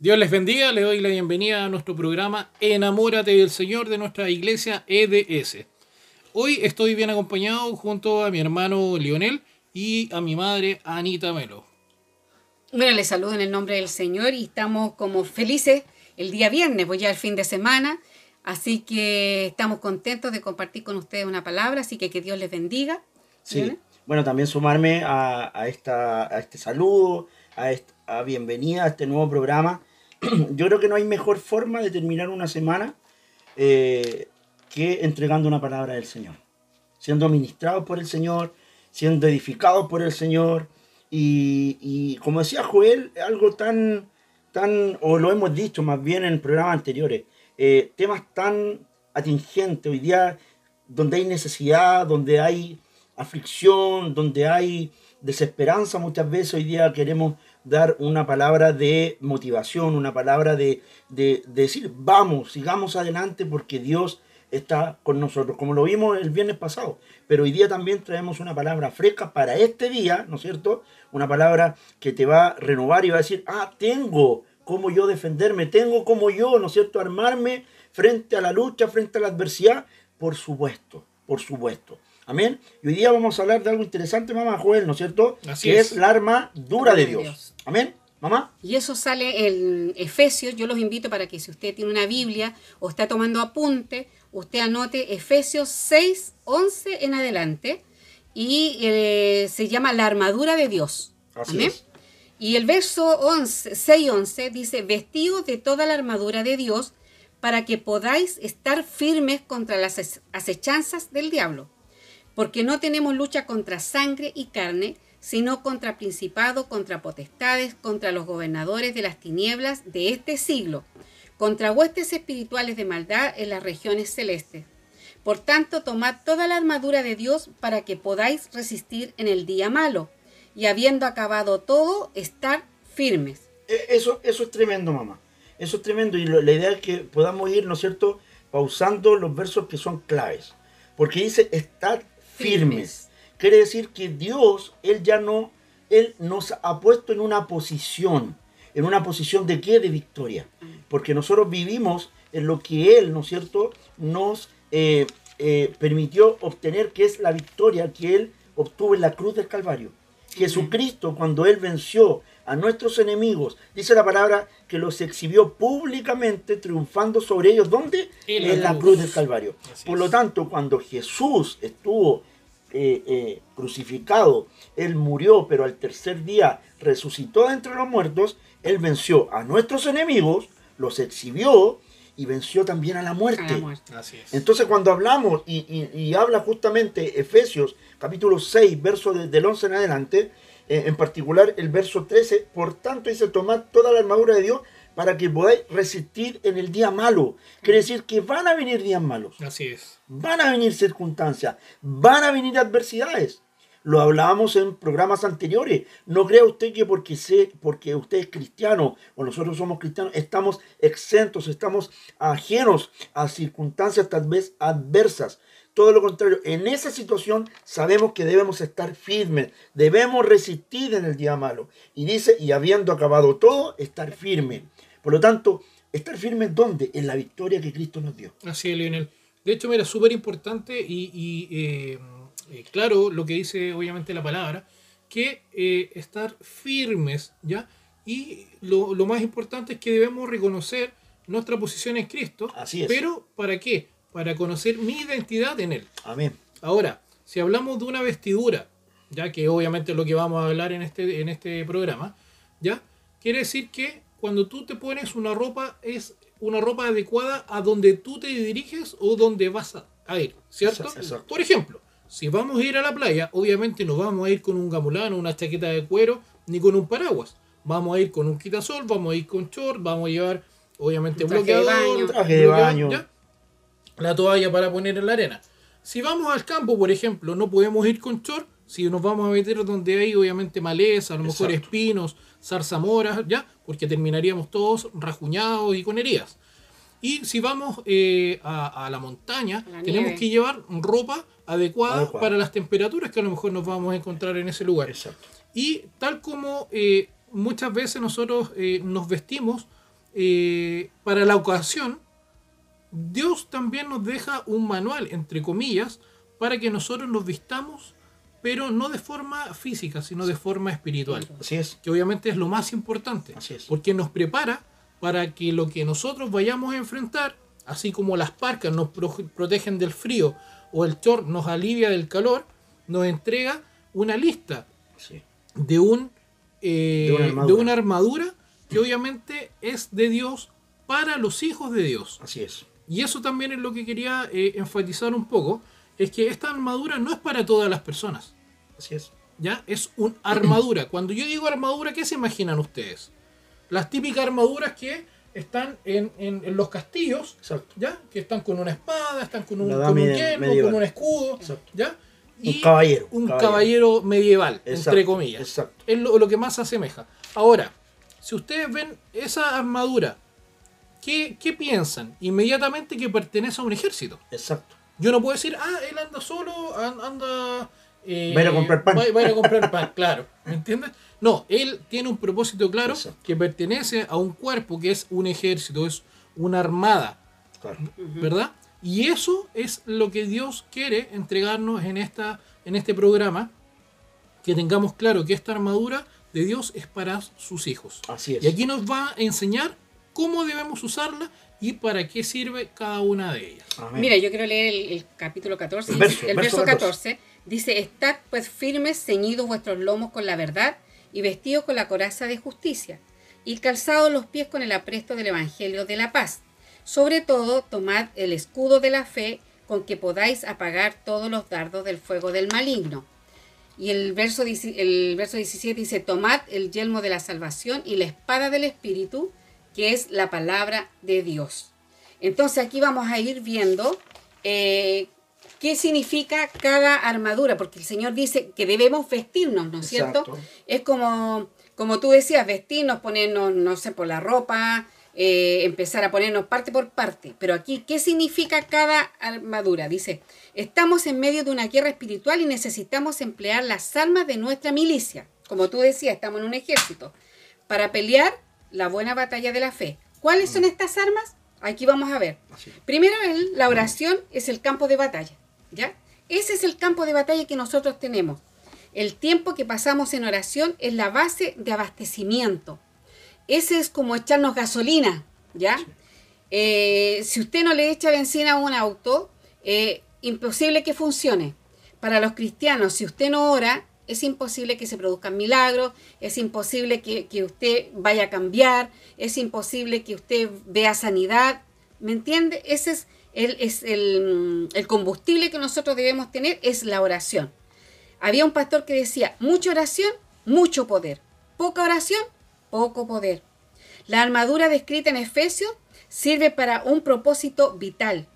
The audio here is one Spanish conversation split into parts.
Dios les bendiga, le doy la bienvenida a nuestro programa Enamórate del Señor de nuestra iglesia EDS. Hoy estoy bien acompañado junto a mi hermano Lionel y a mi madre Anita Melo. Bueno, les saludo en el nombre del Señor y estamos como felices el día viernes, pues ya el fin de semana, así que estamos contentos de compartir con ustedes una palabra, así que que Dios les bendiga. Sí, bueno, también sumarme a, esta, a este saludo, a, esta, bienvenida a este nuevo programa yo creo que no hay mejor forma de terminar una semana eh, que entregando una palabra del Señor. Siendo ministrados por el Señor, siendo edificados por el Señor. Y, como decía Joel, algo tan, tan, o lo hemos dicho más bien en programas anteriores, eh, temas tan atingentes hoy día, donde hay necesidad, donde hay aflicción, donde hay desesperanza muchas veces, hoy día queremos dar una palabra de motivación, una palabra de, decir, vamos, sigamos adelante porque Dios está con nosotros, como lo vimos el viernes pasado. Pero hoy día también traemos una palabra fresca para este día, ¿no es cierto? Una palabra que te va a renovar y va a decir, ah, tengo como yo defenderme, tengo como yo, ¿no es cierto?, armarme frente a la lucha, frente a la adversidad, por supuesto, por supuesto. Amén. Y hoy día vamos a hablar de algo interesante, mamá Joel, ¿no es cierto? Así que es. la arma dura de Dios. Amén. Mamá. Y eso sale en Efesios. Yo los invito para que si usted tiene una Biblia o está tomando apunte, usted anote Efesios 6, 11 en adelante. Y eh, se llama la armadura de Dios. Así Amén. Es. Y el verso 11, 6, 11 dice, vestidos de toda la armadura de Dios para que podáis estar firmes contra las acechanzas del diablo porque no tenemos lucha contra sangre y carne, sino contra principados, contra potestades, contra los gobernadores de las tinieblas de este siglo, contra huestes espirituales de maldad en las regiones celestes. Por tanto, tomad toda la armadura de Dios para que podáis resistir en el día malo, y habiendo acabado todo, estar firmes. E, eso, eso es tremendo, mamá. Eso es tremendo. Y la idea es que podamos ir, ¿no es cierto?, pausando los versos que son claves. Porque dice, estar firmes. Quiere decir que Dios, Él ya no, Él nos ha puesto en una posición. ¿En una posición de qué? De victoria. Porque nosotros vivimos en lo que Él, ¿no es cierto?, nos eh, eh, permitió obtener, que es la victoria que Él obtuvo en la cruz del Calvario. Jesucristo, cuando Él venció a nuestros enemigos, dice la palabra que los exhibió públicamente, triunfando sobre ellos. ¿Dónde? En la, cruz del Calvario. Por lo tanto, cuando Jesús estuvo eh, eh, crucificado, Él murió, pero al tercer día resucitó de entre los muertos, Él venció a nuestros enemigos, los exhibió y venció también a la muerte. Entonces cuando hablamos y, habla justamente Efesios capítulo 6, verso del 11 en adelante, eh, en particular el verso 13, por tanto dice, tomad toda la armadura de Dios para que podáis resistir en el día malo. Quiere decir que van a venir días malos. Así es. Van a venir circunstancias, van a venir adversidades. Lo hablábamos en programas anteriores. No crea usted que porque, sé, porque usted es cristiano o nosotros somos cristianos, estamos exentos, estamos ajenos a circunstancias tal vez adversas. Todo lo contrario, en esa situación sabemos que debemos estar firmes, debemos resistir en el día malo. Y dice, y habiendo acabado todo, estar firme. Por lo tanto, estar firme en dónde? En la victoria que Cristo nos dio. Así es, Lionel. De hecho, mira, súper importante y, eh, eh, claro lo que dice obviamente la palabra, que eh, estar firmes, ¿ya? Y lo, lo, más importante es que debemos reconocer nuestra posición en Cristo. Así es. Pero ¿para qué? para conocer mi identidad en Él. Amén. Ahora, si hablamos de una vestidura, ya que obviamente es lo que vamos a hablar en este, en este programa, ¿ya? Quiere decir que cuando tú te pones una ropa, es una ropa adecuada a donde tú te diriges o donde vas a ir, ¿cierto? Por ejemplo, si vamos a ir a la playa, obviamente no vamos a ir con un gamulano, una chaqueta de cuero, ni con un paraguas. Vamos a ir con un quitasol, vamos a ir con short, vamos a llevar, obviamente, bloqueador, traje de baño la toalla para poner en la arena. Si vamos al campo, por ejemplo, no podemos ir con short, si nos vamos a meter donde hay obviamente maleza, a lo mejor espinos, zarzamoras, ¿ya? Porque terminaríamos todos rajuñados y con heridas. Y si vamos eh, a, la montaña, tenemos que llevar ropa adecuada, para las temperaturas que a lo mejor nos vamos a encontrar en ese lugar. Exacto. Y tal como eh, muchas veces nosotros eh, nos vestimos eh, para la ocasión, Dios también nos deja un manual, entre comillas, para que nosotros nos vistamos, pero no de forma física, sino de forma espiritual. Así es. Que obviamente es lo más importante. Así es. Porque nos prepara para que lo que nosotros vayamos a enfrentar, así como las parcas nos pro- protegen del frío o el short nos alivia del calor, nos entrega una lista Sí. de un eh, De una de armadura. una armadura que obviamente es de Dios para los hijos de Dios. Así es. Y eso también es lo que quería eh, enfatizar un poco, es que esta armadura no es para todas las personas, Así es. ¿ya? Es una armadura. Cuando yo digo armadura, ¿qué se imaginan ustedes? Las típicas armaduras que están en, en- en los castillos, Exacto. ¿ya? Que están con una espada, están con un, con un yelmo, con un escudo, Exacto. ¿ya? Un caballero, Un caballero. caballero, medieval, Exacto, entre comillas. exacto. Es lo, lo que más se asemeja. Ahora, si ustedes ven esa armadura, ¿qué, qué piensan? Inmediatamente que pertenece a un ejército. Exacto. Yo no puedo decir, ah, él anda solo, an- anda... eh, Va a ir a comprar pan. Va, va a ir a comprar pan, claro. ¿Me entiendes? No, él tiene un propósito claro Exacto. que pertenece a un cuerpo que es un ejército, es una armada, Claro. ¿verdad? Y eso es lo que Dios quiere entregarnos en, esta, en este programa, que tengamos claro que esta armadura de Dios es para sus hijos. Así es. Y aquí nos va a enseñar cómo debemos usarla y para qué sirve cada una de ellas. Amén. Mira, yo quiero leer el, el capítulo 14. El verso, el verso verso 14. 14. Dice, Estad pues firmes, ceñidos vuestros lomos con la verdad y vestidos con la coraza de justicia y calzados los pies con el apresto del Evangelio de la paz. Sobre todo, tomad el escudo de la fe con que podáis apagar todos los dardos del fuego del maligno. Y el verso, el verso 17 dice, tomad el yelmo de la salvación y la espada del Espíritu, que es la palabra de Dios. Entonces aquí vamos a ir viendo eh, qué significa cada armadura, porque el Señor dice que debemos vestirnos, ¿no es cierto? Es como, como tú decías, vestirnos, ponernos, no sé, por la ropa, eh, empezar a ponernos parte por parte. Pero aquí, ¿qué significa cada armadura? Dice, estamos en medio de una guerra espiritual y necesitamos emplear las armas de nuestra milicia. Como tú decías, estamos en un ejército. Para pelear la buena batalla de la fe. ¿Cuáles son estas armas? Aquí vamos a ver. Primero, el- la oración es el campo de batalla. ¿Ya? Ese es el campo de batalla que nosotros tenemos. El tiempo que pasamos en oración es la base de abastecimiento. Ese es como echarnos gasolina, ¿ya? Eh, si usted no le echa benzina a un auto, eh, imposible que funcione. Para los cristianos, si usted no ora, es imposible que se produzcan milagros, es imposible que, que usted vaya a cambiar, es imposible que usted vea sanidad. ¿Me entiende? Ese es el, es el, el combustible que nosotros debemos tener, es la oración. Había un pastor que decía, mucha oración, mucho poder. Poca oración, poco poder. La armadura descrita en Efesios sirve para un propósito vital,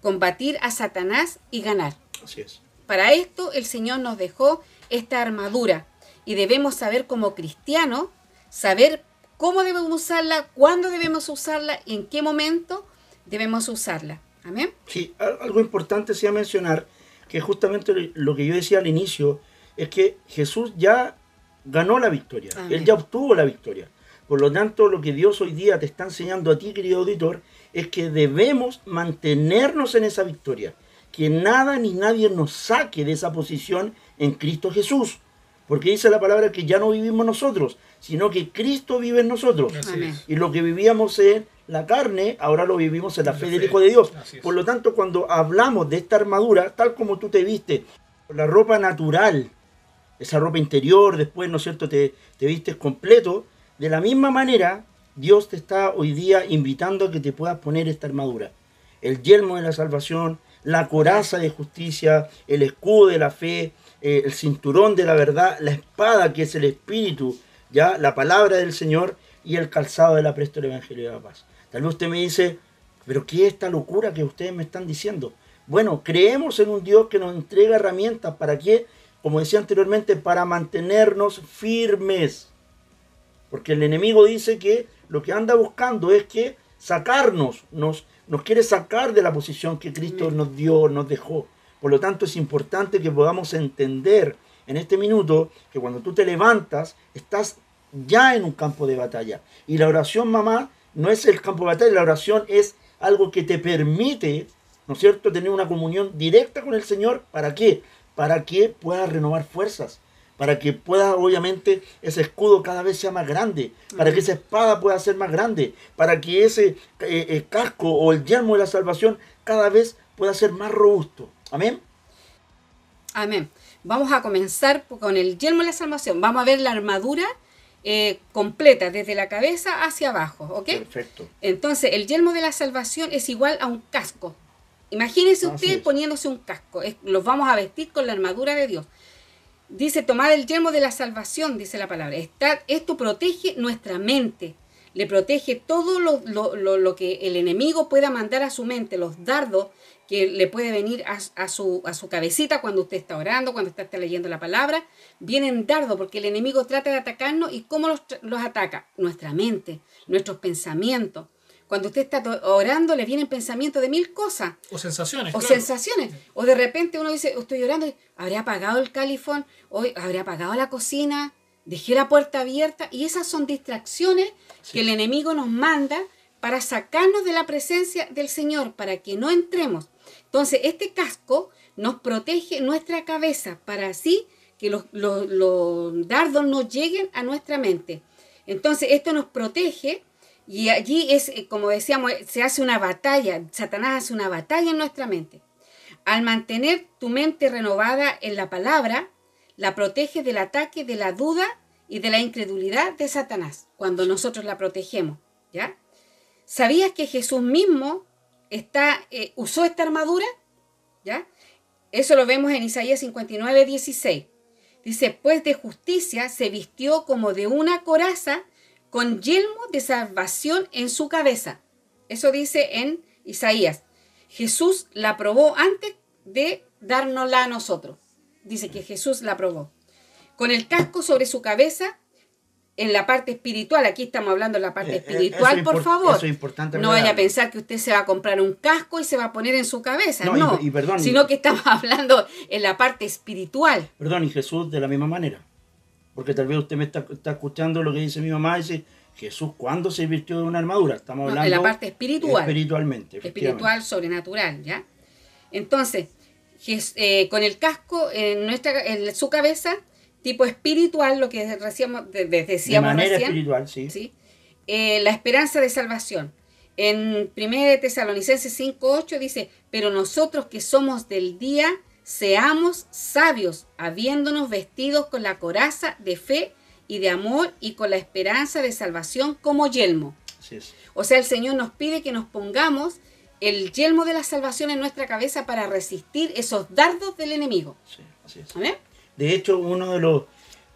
combatir a Satanás y ganar. Así es. Para esto el Señor nos dejó esta armadura y debemos saber como cristianos, saber cómo debemos usarla, cuándo debemos usarla y en qué momento debemos usarla. Amén. Sí, al- algo importante sí a mencionar, que justamente lo que yo decía al inicio, es que Jesús ya ganó la victoria, Amén. Él ya obtuvo la victoria. Por lo tanto, lo que Dios hoy día te está enseñando a ti, querido auditor, es que debemos mantenernos en esa victoria. Que nada ni nadie nos saque de esa posición en Cristo Jesús. Porque dice la palabra que ya no vivimos nosotros, sino que Cristo vive en nosotros. Y lo que vivíamos en la carne, ahora lo vivimos en la fe del. Hijo de Dios. Por lo tanto, cuando hablamos de esta armadura, tal como tú te viste, la ropa natural, esa ropa interior, después, ¿no es cierto?, te, te vistes completo, de la misma manera, Dios te está hoy día invitando a que te puedas poner esta armadura. El yelmo de la salvación, la coraza de justicia, el escudo de la fe, eh, el cinturón de la verdad, la espada que es el espíritu, ya la palabra del Señor y el calzado del apresto del Evangelio de la paz. Tal vez usted me dice, pero ¿qué es esta locura que ustedes me están diciendo? Bueno, creemos en un Dios que nos entrega herramientas para que, como decía anteriormente, para mantenernos firmes. Porque el enemigo dice que lo que anda buscando es que sacarnos, nos, nos quiere sacar de la posición que Cristo nos dio, nos dejó. Por lo tanto, es importante que podamos entender en este minuto que cuando tú te levantas, estás ya en un campo de batalla. Y la oración, mamá, no es el campo de batalla, la oración es algo que te permite, ¿no es cierto?, tener una comunión directa con el Señor. ¿Para qué? Para que puedas renovar fuerzas, para que pueda, obviamente, ese escudo cada vez sea más grande, para que esa espada pueda ser más grande, para que ese eh, eh, casco o el yelmo de la salvación cada vez pueda ser más robusto. Amén. Amén. Vamos a comenzar con el yelmo de la salvación. Vamos a ver la armadura eh, completa, desde la cabeza hacia abajo, ¿ok? Perfecto. Entonces, el yelmo de la salvación es igual a un casco. Imagínese usted poniéndose un casco. los vamos a vestir con la armadura de Dios. Dice, tomar el yelmo de la salvación, dice la palabra. esto protege nuestra mente. Le protege todo lo, lo, que el enemigo pueda mandar a su mente, los dardos que le puede venir a, su, a su cabecita cuando usted está orando, cuando usted está leyendo la palabra, vienen dardos porque el enemigo trata de atacarnos y ¿cómo los, los ataca? Nuestra mente, nuestros pensamientos. Cuando usted está orando, le vienen pensamientos de mil cosas. O sensaciones. O sensaciones. O de repente uno dice, estoy orando, ¿habré apagado el califón? Hoy ¿Habré apagado la cocina? ¿Dejé la puerta abierta? Y esas son distracciones que el enemigo nos manda para sacarnos de la presencia del Señor, para que no entremos. Entonces, este casco nos protege nuestra cabeza para así que los, dardos no lleguen a nuestra mente. Entonces, esto nos protege y allí es, eh, como decíamos, se hace una batalla, Satanás hace una batalla en nuestra mente. Al mantener tu mente renovada en la palabra, la protege del ataque de la duda y de la incredulidad de Satanás, cuando nosotros la protegemos, ¿ya? ¿Sabías que Jesús mismo está, eh, usó esta armadura? ¿Ya? Eso lo vemos en Isaías 59, 16. Dice, pues de justicia se vistió como de una coraza con yelmo de salvación en su cabeza. Eso dice en Isaías. Jesús la probó antes de dárnosla a nosotros. Dice que Jesús la probó. Con el casco sobre su cabeza en la parte espiritual, aquí estamos hablando de la parte eh, eh, espiritual, por favor. Eso es importante. No vaya a pensar que usted se va a comprar un casco y se va a poner en su cabeza, no, sino que estamos hablando en la parte espiritual. Perdón, y Jesús de la misma manera, porque tal vez usted me está, escuchando lo que dice mi mamá y dice, Jesús, ¿cuándo se vistió de una armadura? Estamos hablando... en la parte espiritual. Espiritualmente. Espiritual, sobrenatural, ¿ya? Entonces, eh, con el casco en, nuestra, en su cabeza tipo espiritual, lo que decíamos, decíamos de manera espiritual, sí. Eh, la esperanza de salvación. En 1 Tesalonicenses 5.8 dice, pero nosotros que somos del día, seamos sabios, habiéndonos vestidos con la coraza de fe y de amor y con la esperanza de salvación como yelmo. O sea, el Señor nos pide que nos pongamos el yelmo de la salvación en nuestra cabeza para resistir esos dardos del enemigo. Sí, así es. De hecho, uno de los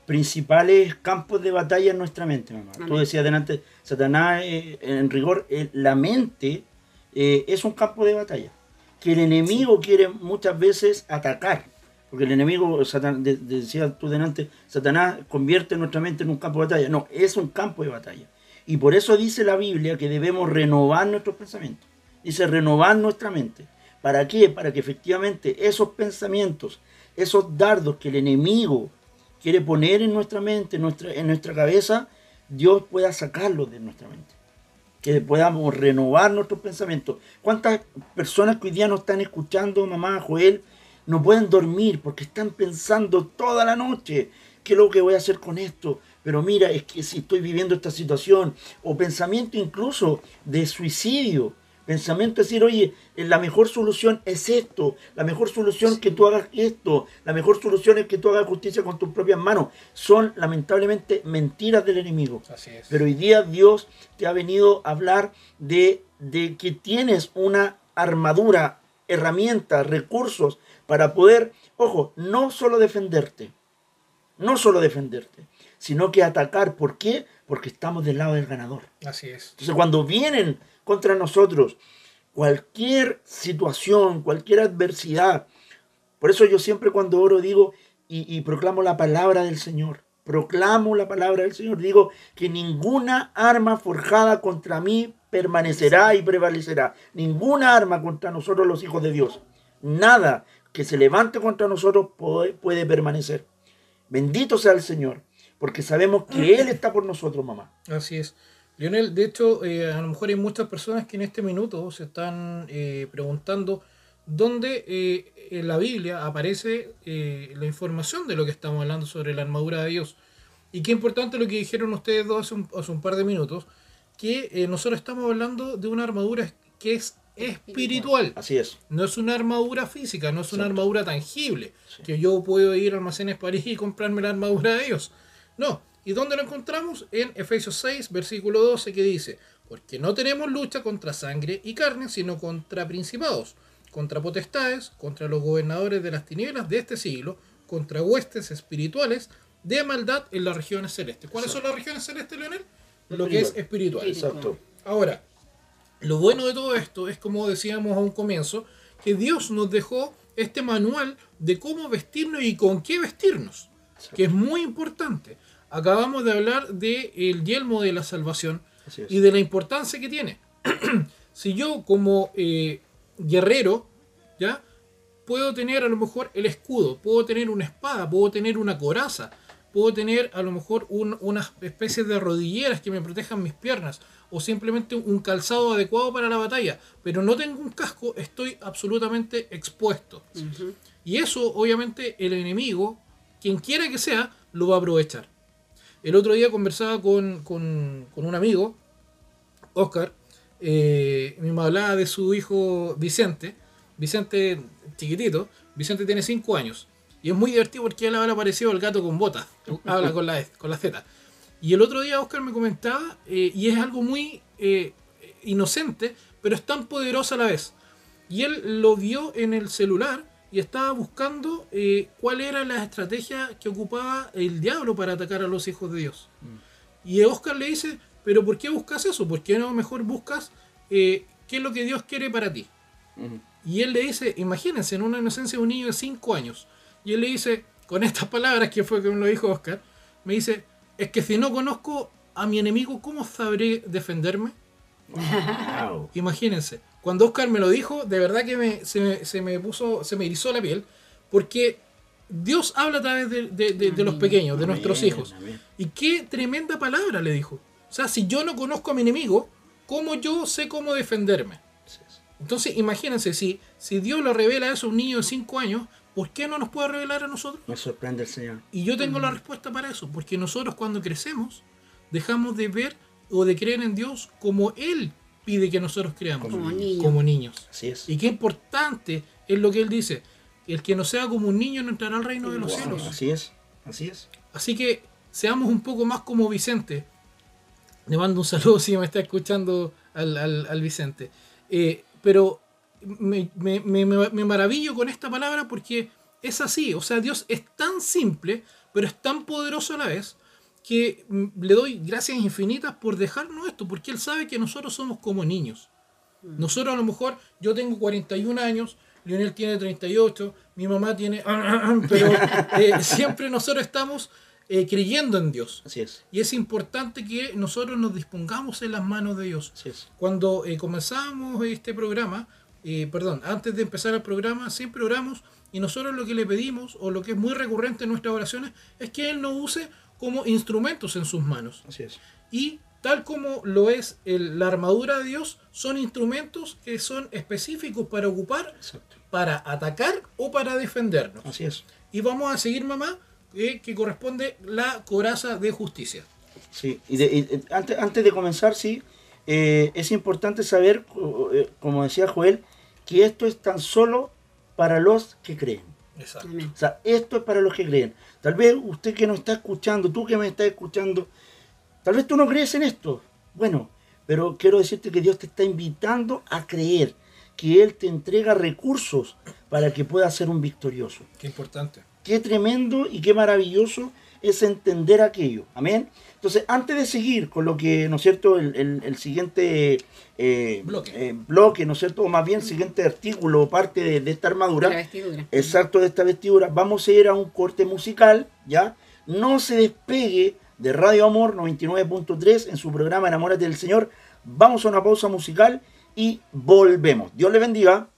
principales campos de batalla en nuestra mente, mamá. Tú decías delante, Satanás, eh, en rigor, eh, la mente eh, es un campo de batalla. Que el enemigo quiere muchas veces atacar. Porque el enemigo, Satanás, decía tú delante, Satanás convierte nuestra mente en un campo de batalla. No, es un campo de batalla. Y por eso dice la Biblia que debemos renovar nuestros pensamientos. Dice renovar nuestra mente. ¿Para qué? Para que efectivamente esos pensamientos esos dardos que el enemigo quiere poner en nuestra mente, en nuestra, en nuestra cabeza, Dios pueda sacarlos de nuestra mente. Que podamos renovar nuestros pensamientos. ¿Cuántas personas que hoy día nos están escuchando, mamá, Joel, no pueden dormir porque están pensando toda la noche qué es lo que voy a hacer con esto? Pero mira, es que si estoy viviendo esta situación, o pensamiento incluso de suicidio, Pensamiento es decir, oye, eh, la mejor solución es esto, la mejor solución es que tú hagas esto, la mejor solución es que tú hagas justicia con tus propias manos. Son lamentablemente mentiras del enemigo. Pero hoy día Dios te ha venido a hablar de, de que tienes una armadura, herramientas, recursos para poder, ojo, no solo defenderte, no solo defenderte, sino que atacar. ¿Por qué? Porque estamos del lado del ganador. Así es. Entonces cuando vienen contra nosotros. Cualquier situación, cualquier adversidad. Por eso yo siempre cuando oro digo y, proclamo la palabra del Señor. Proclamo la palabra del Señor. Digo que ninguna arma forjada contra mí permanecerá y prevalecerá. Ninguna arma contra nosotros los hijos de Dios. Nada que se levante contra nosotros puede, puede permanecer. Bendito sea el Señor, porque sabemos que Él está por nosotros, mamá. Así es. Lionel, de hecho, eh, a lo mejor hay muchas personas que en este minuto se están eh, preguntando dónde eh, en la Biblia aparece eh, la información de lo que estamos hablando sobre la armadura de Dios. Y qué importante lo que dijeron ustedes dos hace un, hace un par de minutos, que nosotros estamos hablando de una armadura que es espiritual. Así es. No es una armadura física, no es una Exacto. armadura tangible, Sí. que yo puedo ir a Almacenes París y comprarme la armadura de Dios. No. ¿Y dónde lo encontramos? En Efesios 6, versículo 12, que dice, porque no tenemos lucha contra sangre y carne, sino contra principados, contra potestades, contra los gobernadores de las tinieblas de este siglo, contra huestes espirituales de maldad en las regiones celestes. ¿Cuáles son las regiones celestes, Leonel? Lo que es espiritual. Exacto. Ahora, lo bueno de todo esto es, como decíamos a un comienzo, que Dios nos dejó este manual de cómo vestirnos y con qué vestirnos, que es muy importante. Acabamos de hablar del yelmo de la salvación y de la importancia que tiene. si yo como eh, guerrero, ¿ya? Puedo tener a lo mejor el escudo, puedo tener una espada, puedo tener una coraza, puedo tener a lo mejor un- unas especies de rodilleras que me protejan mis piernas, o simplemente un calzado adecuado para la batalla, pero no tengo un casco, estoy absolutamente expuesto. Y eso, obviamente, el enemigo, quien quiera que sea, lo va a aprovechar. El otro día conversaba con, con- con un amigo, Oscar, eh, me hablaba de su hijo Vicente, Vicente chiquitito, Vicente tiene 5 años, y es muy divertido porque él habla parecido al gato con botas, habla con la, con la Z. Y el otro día Oscar me comentaba, eh, y es algo muy eh, inocente, pero es tan poderoso a la vez. Y él lo vio en el celular y estaba buscando eh, cuál era la estrategia que ocupaba el diablo para atacar a los hijos de Dios. Y Oscar le dice, pero ¿por qué buscas eso? ¿Por qué no mejor buscas eh, qué es lo que Dios quiere para ti? Y él le dice, imagínense, en una inocencia de un niño de 5 años. Y él le dice, con estas palabras, que fue como lo dijo Oscar, me dice, es que si no conozco a mi enemigo, ¿cómo sabré defenderme? Wow. Imagínense, cuando Oscar me lo dijo, de verdad que me- se, me, se me puso, se me erizó la piel, porque Dios habla a través de, de- de- de los pequeños, de nuestros hijos. Y qué tremenda palabra le dijo. O sea, si yo no conozco a mi enemigo, ¿cómo yo sé cómo defenderme? Entonces, imagínense, si, si Dios le revela eso a un niño de 5 años, ¿por qué no nos puede revelar a nosotros? Me sorprende el Señor. Y yo tengo la respuesta para eso, porque nosotros cuando crecemos dejamos de ver o de creer en Dios como Él pide que nosotros creamos, Como niños. como niños. Así es. Y qué importante es lo que Él dice, el que no sea como un niño no entrará al reino de los Wow, cielos. Así es. Así es. Así que seamos un poco más como Vicente. Le mando un saludo si me está escuchando al, al- al Vicente. Eh, pero me, me- me- me- me maravillo con esta palabra porque es así. O sea, Dios es tan simple, pero es tan poderoso a la vez que mm, le doy gracias infinitas por dejarnos esto, porque Él sabe que nosotros somos como niños. Nosotros a lo mejor, yo tengo 41 años, Lionel tiene 38, mi mamá tiene... Pero eh, siempre nosotros estamos eh, creyendo en Dios. Así es. Y es importante que nosotros nos dispongamos en las manos de Dios. Así es. Cuando eh, comenzábamos este programa, eh, perdón, antes de empezar el programa, siempre oramos y nosotros lo que le pedimos, o lo que es muy recurrente en nuestras oraciones, es que Él nos use como instrumentos en sus manos. Así es. Y tal como lo es el- la armadura de Dios, son instrumentos que son específicos para ocupar, Exacto. para atacar o para defendernos. Así es. Y vamos a seguir, mamá, eh, que corresponde la coraza de justicia. Sí, y, de- y, eh, antes, antes de comenzar, sí, eh, es importante saber, co- como decía Joel, que esto es tan solo para los que creen. Exacto. O sea, esto es para los que creen. Tal vez usted que nos está escuchando, tú que me estás escuchando, tal vez tú no crees en esto. Bueno, pero quiero decirte que Dios te está invitando a creer, que Él te entrega recursos para que puedas ser un victorioso. Qué importante. Qué tremendo y qué maravilloso es entender aquello. Amén. Entonces, antes de seguir con lo que, ¿no es cierto?, el, el- el siguiente eh, Bloque. eh, bloque, ¿no es cierto?, o más bien siguiente artículo o parte de, de esta armadura, La vestidura. exacto de esta vestidura, vamos a ir a un corte musical, ¿ya? No se despegue de Radio Amor 99.3 en su programa Enamórate del Señor. Vamos a una pausa musical y volvemos. Dios le bendiga.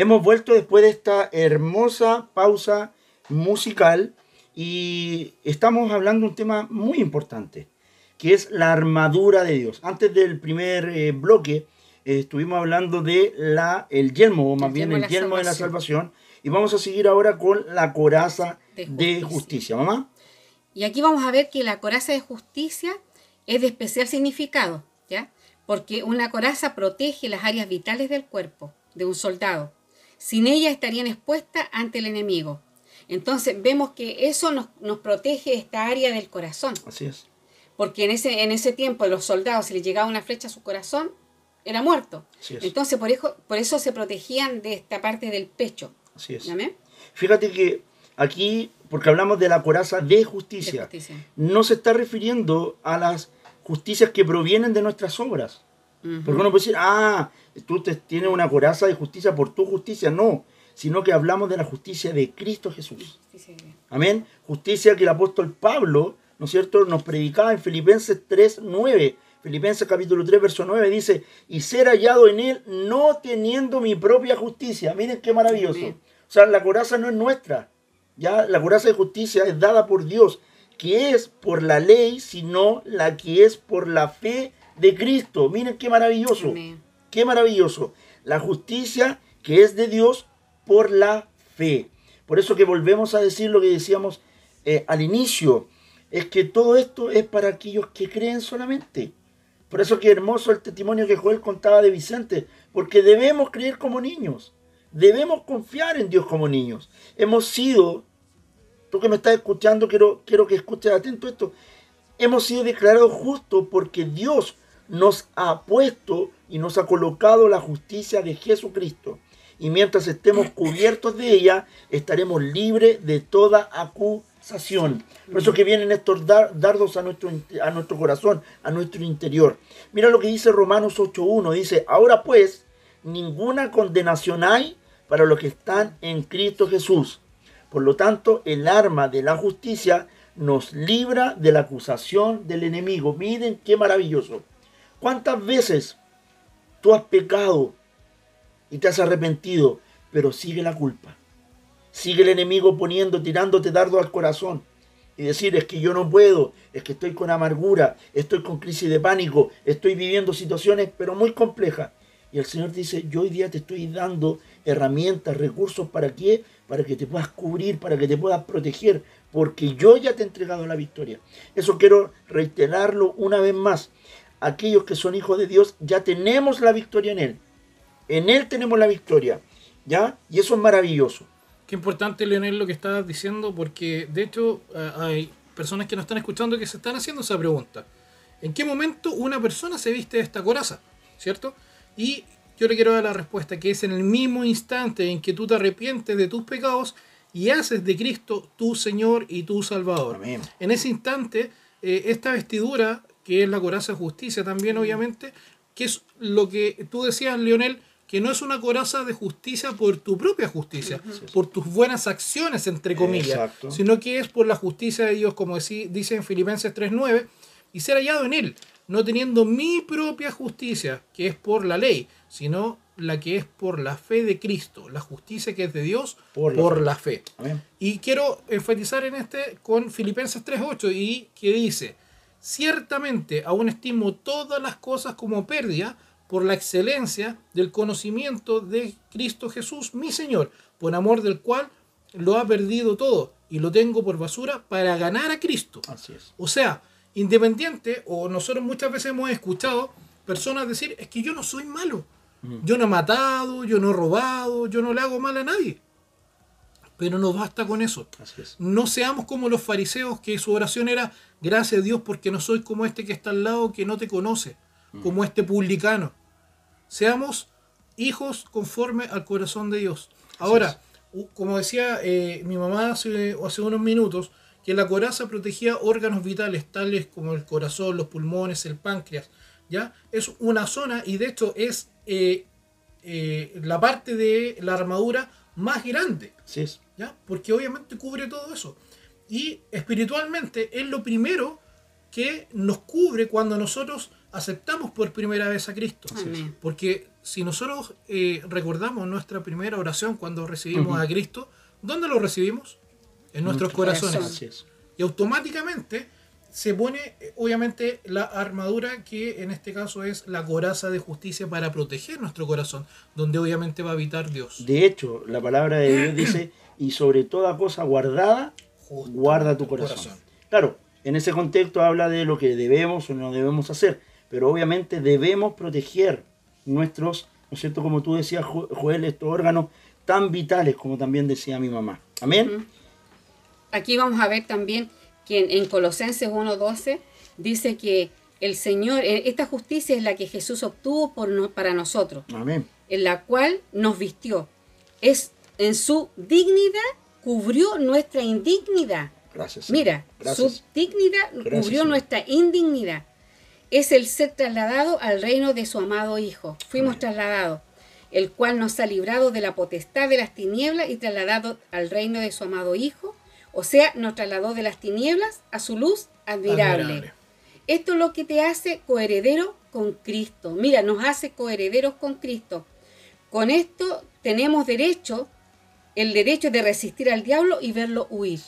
Hemos vuelto después de esta hermosa pausa musical y estamos hablando de un tema muy importante, que es la armadura de Dios. Antes del primer eh, bloque eh, estuvimos hablando de la, el yelmo, o más El bien el de yelmo de la salvación. y vamos a seguir ahora con la coraza de De justicia. justicia. ¿Mamá? Y aquí vamos a ver que la coraza de justicia es de especial significado, ¿ya? Porque una coraza protege las áreas vitales del cuerpo de un soldado. Sin ella estarían expuestas ante el enemigo. Entonces vemos que eso nos, nos protege esta área del corazón. Así es. Porque en ese, en ese tiempo a los soldados, si les llegaba una flecha a su corazón, era muerto. Así es. Entonces por eso, por eso se protegían de esta parte del pecho. Así es. ¿Ya ven? Fíjate que aquí, porque hablamos de la coraza de De justicia, justicia. no se está refiriendo a las justicias que provienen de nuestras obras. Porque uno puede decir, ah, tú te, tienes una coraza de justicia por tu justicia. No, sino que hablamos de la justicia de Cristo Jesús. Amén. Justicia que el apóstol Pablo, ¿no es cierto?, nos predicaba en Filipenses 3, 9. Filipenses capítulo 3, verso 9 dice, y ser hallado en él no teniendo mi propia justicia. Miren qué maravilloso. O sea, la coraza no es nuestra. Ya la coraza de justicia es dada por Dios, que es por la ley, sino la que es por la fe de Cristo. Miren qué maravilloso. Amén. Qué maravilloso. La justicia que es de Dios por la fe. Por eso que volvemos a decir lo que decíamos eh, al inicio. Es que todo esto es para aquellos que creen solamente. Por eso que hermoso el testimonio que Joel contaba de Vicente. Porque debemos creer como niños. Debemos confiar en Dios como niños. Hemos sido, tú que me estás escuchando, quiero, quiero que escuches atento esto. Hemos sido declarados justos porque Dios nos ha puesto y nos ha colocado la justicia de Jesucristo. Y mientras estemos cubiertos de ella, estaremos libres de toda acusación. Por eso que vienen estos dar- dardos a nuestro, a nuestro corazón, a nuestro interior. Mira lo que dice Romanos 8.1. Dice, ahora pues, ninguna condenación hay para los que están en Cristo Jesús. Por lo tanto, el arma de la justicia nos libra de la acusación del enemigo. Miren qué maravilloso. ¿Cuántas veces tú has pecado y te has arrepentido, pero sigue la culpa? Sigue el enemigo poniendo, tirándote dardo al corazón. Y decir, es que yo no puedo, es que estoy con amargura, estoy con crisis de pánico, estoy viviendo situaciones, pero muy complejas. Y el Señor dice, yo hoy día te estoy dando herramientas, recursos, ¿para qué? Para que te puedas cubrir, para que te puedas proteger, porque yo ya te he entregado la victoria. Eso quiero reiterarlo una vez más. Aquellos que son hijos de Dios, ya tenemos la victoria en Él. En Él tenemos la victoria. ¿Ya? Y eso es maravilloso. Qué importante, Leonel, lo que estabas diciendo, porque de hecho eh, hay personas que nos están escuchando que se están haciendo esa pregunta. ¿En qué momento una persona se viste de esta coraza? ¿Cierto? Y yo le quiero dar la respuesta, que es en el mismo instante en que tú te arrepientes de tus pecados y haces de Cristo tu Señor y tu Salvador. Amén. En ese instante, eh, esta vestidura, que es la coraza de justicia también, obviamente, que es lo que tú decías, Leonel, que no es una coraza de justicia por tu propia justicia, por tus buenas acciones, entre comillas, Exacto. sino que es por la justicia de Dios, como decí- dice en Filipenses 3.9, y ser hallado en Él, no teniendo mi propia justicia, que es por la ley, sino la que es por la fe de Cristo, la justicia que es de Dios Por por, la la fe. Amén. Y quiero enfatizar en este con Filipenses 3.8 y que dice, ciertamente aún estimo todas las cosas como pérdida por la excelencia del conocimiento de Cristo Jesús, mi Señor, por amor del cual lo ha perdido todo y lo tengo por basura para ganar a Cristo. Así es. O sea, independiente, o nosotros muchas veces hemos escuchado personas decir, es que yo no soy malo. Yo no he matado, yo no he robado, yo no le hago mal a nadie. Pero no basta con eso. Es. No seamos como los fariseos que su oración era, gracias a Dios porque no soy como este que está al lado que no te conoce, como este publicano. Seamos hijos conforme al corazón de Dios. Ahora, como decía eh, mi mamá hace, hace unos minutos, que la coraza protegía órganos vitales tales como el corazón, los pulmones, el páncreas. ¿ya? Es una zona y de hecho es eh, eh, la parte de la armadura más grande. Así es. ¿ya? Porque obviamente cubre todo eso. Y espiritualmente es lo primero que nos cubre cuando nosotros aceptamos por primera vez a Cristo. Amén. Porque si nosotros eh, recordamos nuestra primera oración cuando recibimos Ujú. a Cristo, ¿dónde lo recibimos? En nuestros Nuestro corazones. corazón. Así es. Y automáticamente se pone, eh, obviamente, la armadura que en este caso es la coraza de justicia para proteger nuestro corazón, donde obviamente va a habitar Dios. De hecho, la palabra de Dios dice, y sobre toda cosa guardada, Justo guarda tu corazón. Claro, en ese contexto habla de lo que debemos o no debemos hacer, pero obviamente debemos proteger nuestros, ¿no es cierto? Como tú decías, Jo- Joel, estos órganos tan vitales como también decía mi mamá. Amén. Aquí vamos a ver también que en, en Colosenses 1.12 dice que el Señor, eh, esta justicia es la que Jesús obtuvo por no- para nosotros, Amén. en la cual nos vistió. Es en su dignidad cubrió nuestra indignidad. Gracias. Mira, Gracias. su dignidad Gracias, cubrió nuestra indignidad. Es el ser trasladado al reino de su amado Hijo. Fuimos trasladados, el cual nos ha librado de la potestad de las tinieblas y trasladado al reino de su amado Hijo. O sea, nos trasladó de las tinieblas a su luz admirable. Admirable. Esto es lo que te hace coheredero con Cristo. Mira, nos hace coherederos con Cristo. Con esto tenemos derecho, el derecho de resistir al diablo y verlo huir.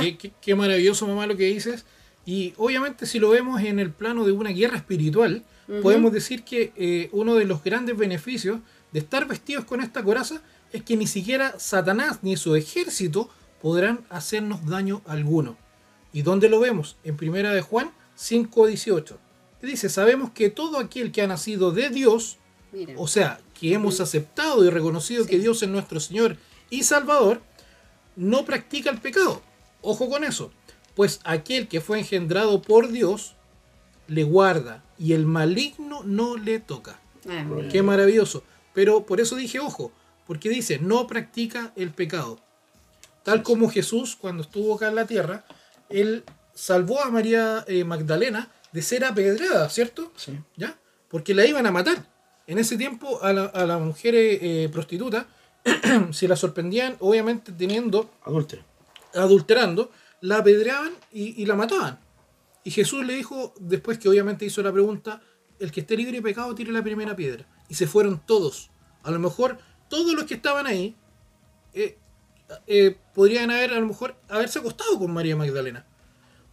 Qué, qué- qué maravilloso, mamá, lo que dices. Y obviamente si lo vemos en el plano de una guerra espiritual, podemos decir que eh, uno de los grandes beneficios de estar vestidos con esta coraza es que ni siquiera Satanás ni su ejército podrán hacernos daño alguno. ¿Y dónde lo vemos? En primera de Juan 5.18. Que dice, sabemos que todo aquel que ha nacido de Dios, Mira. o sea, que hemos aceptado y reconocido Sí. que Dios es nuestro Señor y Salvador, no practica el pecado. Ojo con eso. Pues aquel que fue engendrado por Dios le guarda y el maligno no le toca. Qué maravilloso. Pero por eso dije ojo, porque dice, no practica el pecado. Tal como Jesús, cuando estuvo acá en la tierra, él salvó a María eh, Magdalena de ser apedreada, ¿cierto? Sí. ¿Ya? Porque la iban a matar. En ese tiempo a la, a la mujer eh, prostituta, si la sorprendían, obviamente teniendo, Adúltero. adulterando, la apedreaban y, y la mataban. Y Jesús le dijo, después que obviamente hizo la pregunta, el que esté libre de pecado tire la primera piedra. Y se fueron todos. A lo mejor todos los que estaban ahí eh, eh, podrían haber, a lo mejor, haberse acostado con María Magdalena.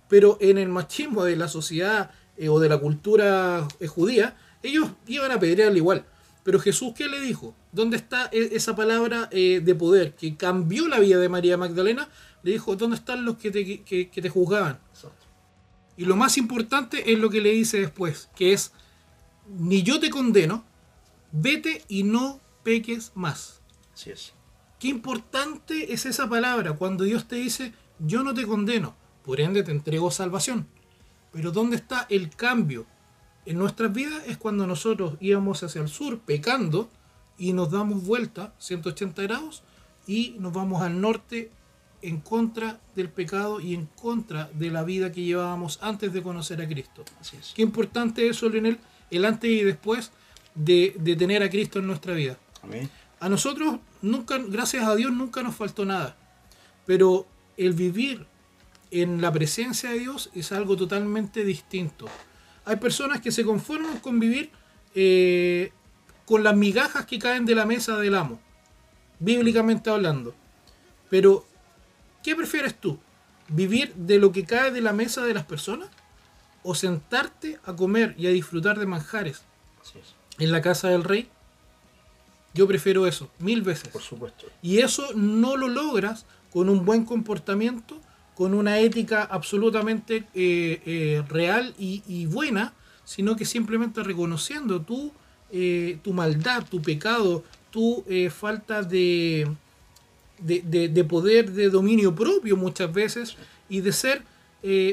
Pero en el machismo de la sociedad eh, o de la cultura eh, judía, ellos iban a apedrearle igual. Pero Jesús, ¿qué le dijo? ¿Dónde está e- esa palabra eh, de poder que cambió la vida de María Magdalena? Le dijo, ¿dónde están los que te, que- que te juzgaban? Y lo más importante es lo que le dice después, que es, ni yo te condeno, vete y no peques más. Así es. Qué importante es esa palabra cuando Dios te dice, yo no te condeno, por ende te entrego salvación. Pero ¿dónde está el cambio? En nuestras vidas es cuando nosotros íbamos hacia el sur pecando y nos damos vuelta 180 grados y nos vamos al norte en contra del pecado y en contra de la vida que llevábamos antes de conocer a Cristo. Así es. Qué importante eso, Leonel, el antes y después de, de tener a Cristo en nuestra vida. Amén. A nosotros, nunca, gracias a Dios, nunca nos faltó nada. Pero el vivir en la presencia de Dios es algo totalmente distinto. Hay personas que se conforman con vivir eh, con las migajas que caen de la mesa del amo, bíblicamente hablando. Pero, ¿qué prefieres tú? ¿Vivir de lo que cae de la mesa de las personas? ¿O sentarte a comer y a disfrutar de manjares en la casa del rey? Yo prefiero eso, mil veces. Por supuesto. Y eso no lo logras con un buen comportamiento, con una ética absolutamente eh, eh, real y, y buena, sino que simplemente reconociendo tu, eh, tu maldad, tu pecado, tu falta de, de, de- de poder, de dominio propio muchas veces, y de ser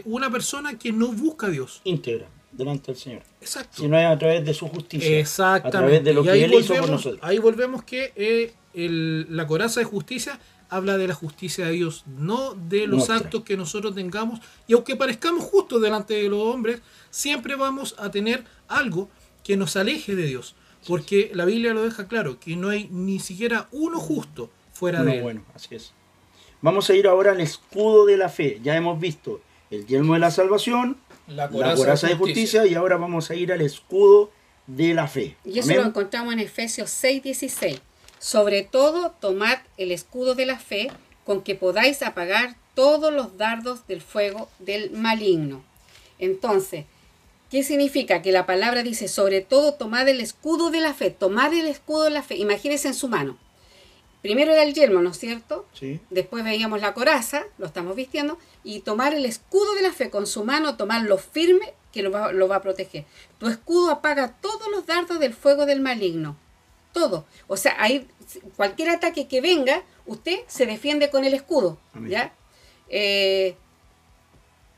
una persona que no busca a Dios. Íntegra delante del Señor. Exacto. Si no es a través de su justicia. Exactamente. A través de lo Y que Él hizo por nosotros. Ahí volvemos que eh, el- la coraza de justicia habla de la justicia de Dios, no de los Nuestra. actos que nosotros tengamos. Y aunque parezcamos justos delante de los hombres, siempre vamos a tener algo que nos aleje de Dios. Porque la Biblia lo deja claro, que no hay ni siquiera uno justo fuera Uno de él. bueno, así es. Vamos a ir ahora al escudo de la fe. Ya hemos visto el yelmo de la salvación, La la coraza de justicia y ahora vamos a ir al escudo de la fe. Y eso Amén. lo encontramos en Efesios 6, 16. Sobre todo, tomad el escudo de la fe con que podáis apagar todos los dardos del fuego del maligno. Entonces, ¿qué significa? Que la palabra dice, sobre todo, tomad el escudo de la fe, tomad el escudo de la fe. Imagínense en su mano. Primero era el yelmo, ¿no es cierto? Sí. Después veíamos la coraza, lo estamos vistiendo, y tomar el escudo de la fe con su mano, tomarlo firme, que lo va, lo va a proteger. Tu escudo apaga todos los dardos del fuego del maligno. Todo. O sea, ahí cualquier ataque que venga, usted se defiende con el escudo. ¿Ya? Eh,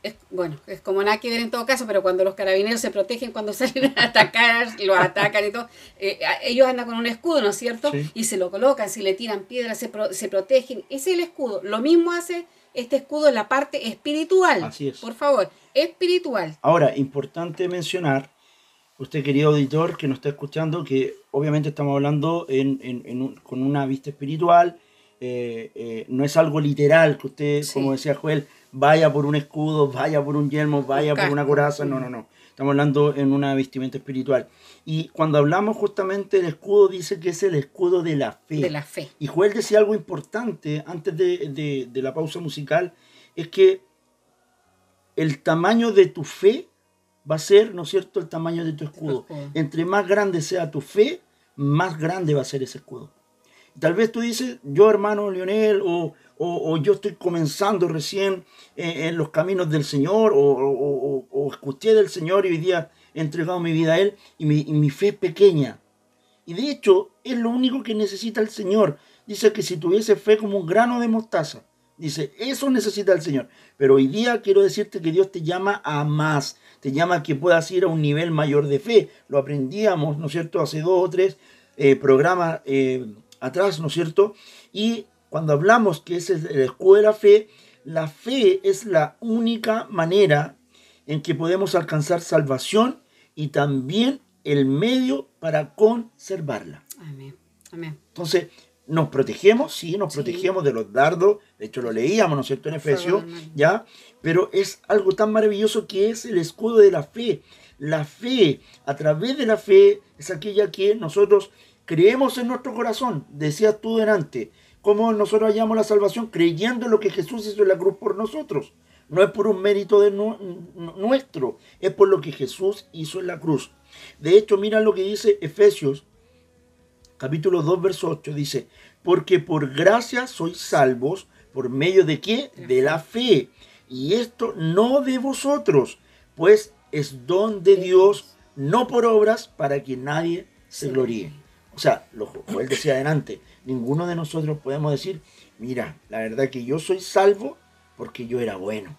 es, bueno, es como nada que ver en todo caso, pero cuando los carabineros se protegen cuando salen a atacar, los atacan y todo, eh, ellos andan con un escudo, ¿no es cierto? Sí. Y se lo colocan, si le tiran piedras, se, pro- se protegen. Ese es el escudo. Lo mismo hace este escudo en la parte espiritual. Así es. Por favor, espiritual. Ahora, importante mencionar, usted querido auditor que nos está escuchando, que obviamente estamos hablando en, en- en un- con una vista espiritual, eh, eh, no es algo literal que usted, Sí. como decía Joel, vaya por un escudo, vaya por un yelmo, vaya por una coraza, no, no, no. Estamos hablando en una vestimenta espiritual. Y cuando hablamos justamente del escudo, dice que es el escudo de la fe. De la fe. Y Joel decía algo importante antes de, de- de la pausa musical, es que el tamaño de tu fe va a ser, ¿no es cierto?, el tamaño de tu escudo. Entre más grande sea tu fe, más grande va a ser ese escudo. Tal vez tú dices, yo hermano Lionel, o, o- o yo estoy comenzando recién eh, en los caminos del Señor, o, o- o- escuché del Señor y hoy día he entregado mi vida a Él, y mi, y mi fe es pequeña. Y de hecho, es lo único que necesita el Señor. Dice que si tuviese fe como un grano de mostaza, dice, eso necesita el Señor. Pero hoy día quiero decirte que Dios te llama a más, te llama a que puedas ir a un nivel mayor de fe. Lo aprendíamos, ¿no es cierto?, hace dos o tres eh, programas eh, atrás, ¿no es cierto? Y cuando hablamos que ese es el escudo de la fe, la fe es la única manera en que podemos alcanzar salvación y también el medio para conservarla. Amén. Amén. Entonces, nos protegemos, sí, nos Sí. protegemos de los dardos, de hecho lo leíamos, ¿no es cierto?, en Efesios. ¿ya? Pero es algo tan maravilloso que es el escudo de la fe. La fe, a través de la fe, es aquella que nosotros creemos en nuestro corazón, decías tú delante, cómo nosotros hallamos la salvación creyendo en lo que Jesús hizo en la cruz por nosotros. No es por un mérito de nu- nu- nuestro, es por lo que Jesús hizo en la cruz. De hecho, mira lo que dice Efesios capítulo 2, verso 8, dice, porque por gracia sois salvos, por medio de qué? De la fe. Y esto no de vosotros, pues es don de Dios, no por obras, para que nadie se gloríe. O sea, lo como él decía adelante, ninguno de nosotros podemos decir, mira, la verdad que yo soy salvo porque yo era bueno.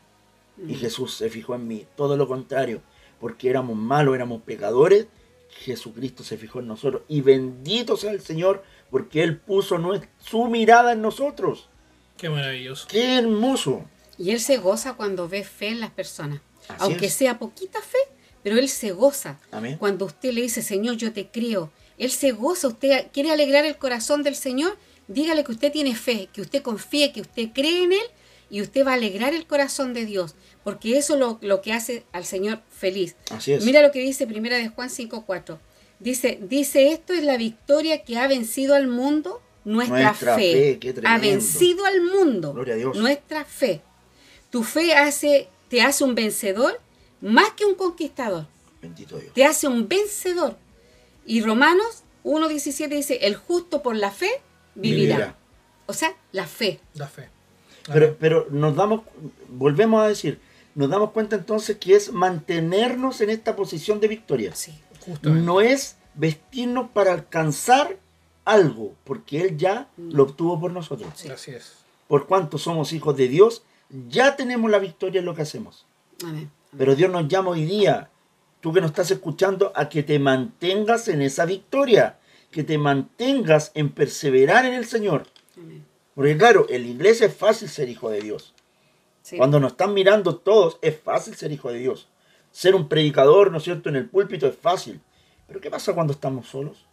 Y Jesús se fijó en mí. Todo lo contrario, porque éramos malos, éramos pecadores, Jesucristo se fijó en nosotros. Y bendito sea el Señor, porque Él puso su mirada en nosotros. Qué maravilloso. ¡Qué hermoso! Y él se goza cuando ve fe en las personas. Así Aunque es. sea poquita fe, pero él se goza. Amén. Cuando usted le dice, Señor, yo te creo. Él se goza. Usted quiere alegrar el corazón del Señor. Dígale que usted tiene fe, que usted confíe, que usted cree en Él y usted va a alegrar el corazón de Dios. Porque eso es lo, lo que hace al Señor feliz. Así es. Mira lo que dice Primera de Juan 5.4. Dice, dice, esto es la victoria que ha vencido al mundo, nuestra, Nuestra fe. ha vencido al mundo, Gloria a Dios. nuestra fe. Tu fe hace, te hace un vencedor más que un conquistador. Bendito Dios. Te hace un vencedor. Y Romanos 1.17 dice, el justo por la fe vivirá. Vivirá. O sea, la fe. La fe. Pero, pero nos damos, volvemos a decir, nos damos cuenta entonces que es mantenernos en esta posición de victoria. Sí. Justamente. No es vestirnos para alcanzar algo, porque Él ya lo obtuvo por nosotros. Así es. Por cuanto somos hijos de Dios, ya tenemos la victoria en lo que hacemos. Amén. Pero Dios nos llama hoy día, tú que nos estás escuchando, a que te mantengas en esa victoria, que te mantengas en perseverar en el Señor. Amén. Porque claro, en la iglesia es fácil ser hijo de Dios. Sí. Cuando nos están mirando todos, es fácil ser hijo de Dios. Ser un predicador, ¿no es cierto?, en el púlpito es fácil. Pero ¿qué pasa cuando estamos solos?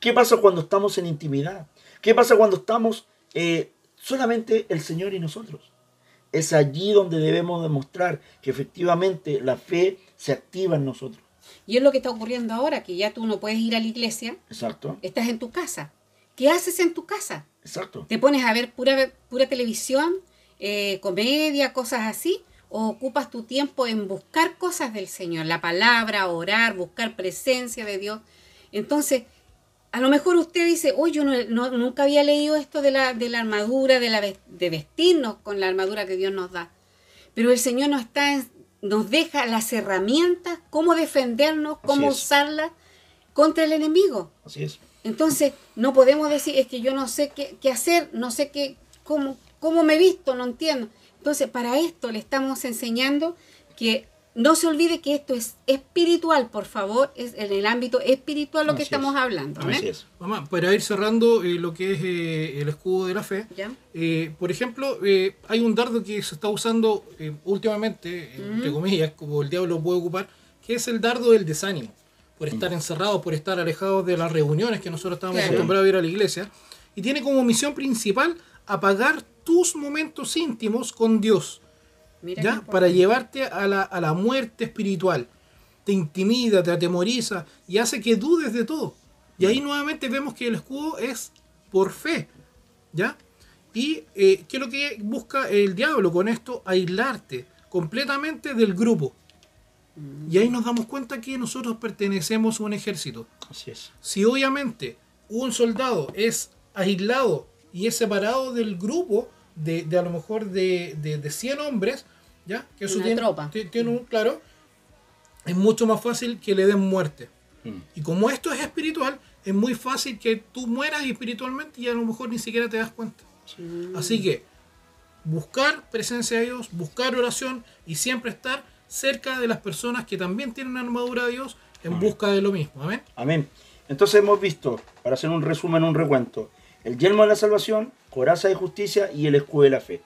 ¿Qué pasa cuando estamos en intimidad? ¿Qué pasa cuando estamos eh, solamente el Señor y nosotros? Es allí donde debemos demostrar que efectivamente la fe se activa en nosotros. Y es lo que está ocurriendo ahora, que ya tú no puedes ir a la iglesia, Exacto, estás en tu casa. ¿Qué haces en tu casa? exacto. ¿Te pones a ver pura, pura televisión, eh, comedia, cosas así? ¿O ocupas tu tiempo en buscar cosas del Señor? La palabra, orar, buscar presencia de Dios. Entonces, a lo mejor usted dice, oye, yo no, no- nunca había leído esto de la, de la armadura, de, la, de vestirnos con la armadura que Dios nos da. Pero el Señor nos, está en- nos deja las herramientas, cómo defendernos, cómo usarlas contra el enemigo. Así es. Entonces, no podemos decir, es que yo no sé qué, qué hacer, no sé qué, cómo, cómo me he visto, no entiendo. Entonces, para esto le estamos enseñando que no se olvide que esto es espiritual, por favor, es en el ámbito espiritual lo que estamos es. hablando. ¿eh? Así es. Mamá, para ir cerrando eh, lo que es eh, el escudo de la fe, ¿Ya? eh, por ejemplo, eh, hay un dardo que se está usando eh, últimamente, entre comillas, como el diablo puede ocupar, que es el dardo del desánimo, por estar encerrados, por estar alejados de las reuniones que nosotros estábamos Claro. acostumbrados a ir a la iglesia, y tiene como misión principal apagar tus momentos íntimos con Dios. Para llevarte a la, a la muerte espiritual. Te intimida, te atemoriza y hace que dudes de todo. Y ahí nuevamente vemos que el escudo es por fe. ¿Ya? Y eh, ¿qué es lo que busca el diablo con esto? Aislarte completamente del grupo. Y ahí nos damos cuenta que nosotros pertenecemos a un ejército. Así es. Si obviamente un soldado es aislado y es separado del grupo de, de a lo mejor de, de, de 100 hombres, ¿ya? Que eso Una tiene, tropa. ti- tiene un claro, es mucho más fácil que le den muerte. Mm. Y como esto es espiritual, es muy fácil que tú mueras espiritualmente y a lo mejor ni siquiera te das cuenta. Así que buscar presencia de Dios, buscar oración y siempre estar cerca de las personas que también tienen armadura de Dios en busca de lo mismo. Amén. Amén. Entonces hemos visto, para hacer un resumen, un recuento, el yelmo de la salvación, coraza de justicia y el escudo de la fe.